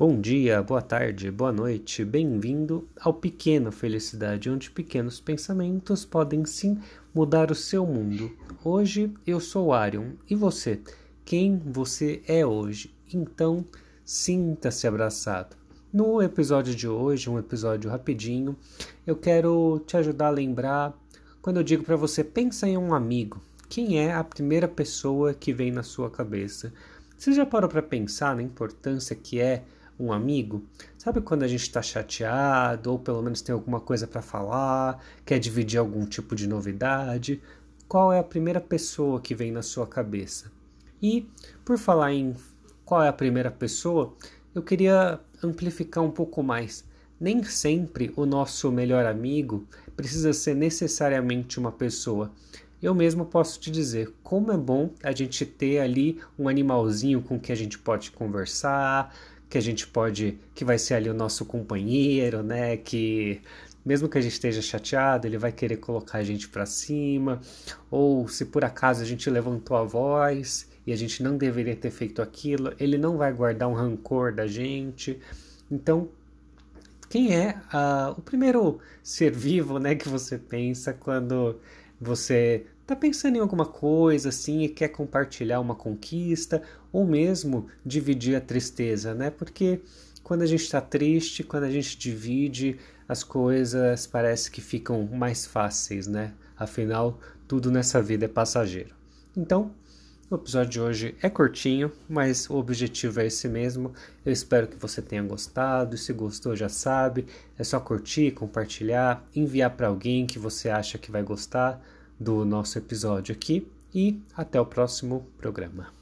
Bom dia, boa tarde, boa noite, bem-vindo ao Pequeno Felicidade, onde pequenos pensamentos podem sim mudar o seu mundo. Hoje eu sou Arion e você? Quem você é hoje? Então, sinta-se abraçado. No episódio de hoje, um episódio rapidinho, eu quero te ajudar a lembrar quando eu digo para você pensa em um amigo. Quem é a primeira pessoa que vem na sua cabeça? Você já parou para pensar na importância que é um amigo? Sabe quando a gente está chateado ou pelo menos tem alguma coisa para falar, quer dividir algum tipo de novidade? Qual é a primeira pessoa que vem na sua cabeça? E por falar em qual é a primeira pessoa, eu queria amplificar um pouco mais. Nem sempre o nosso melhor amigo precisa ser necessariamente uma pessoa. Eu mesmo posso te dizer como é bom a gente ter ali um animalzinho com que a gente pode conversar, que a gente pode, que vai ser ali o nosso companheiro, né? Que mesmo que a gente esteja chateado, ele vai querer colocar a gente para cima, ou se por acaso a gente levantou a voz e a gente não deveria ter feito aquilo, ele não vai guardar um rancor da gente. Então, quem é uh, o primeiro ser vivo, né, que você pensa quando você está pensando em alguma coisa assim e quer compartilhar uma conquista ou mesmo dividir a tristeza, né? Porque quando a gente está triste, quando a gente divide, as coisas parece que ficam mais fáceis, né? Afinal, tudo nessa vida é passageiro. Então, o episódio de hoje é curtinho, mas o objetivo é esse mesmo. Eu espero que você tenha gostado. Se gostou, já sabe, é só curtir, compartilhar, enviar para alguém que você acha que vai gostar do nosso episódio aqui e até o próximo programa.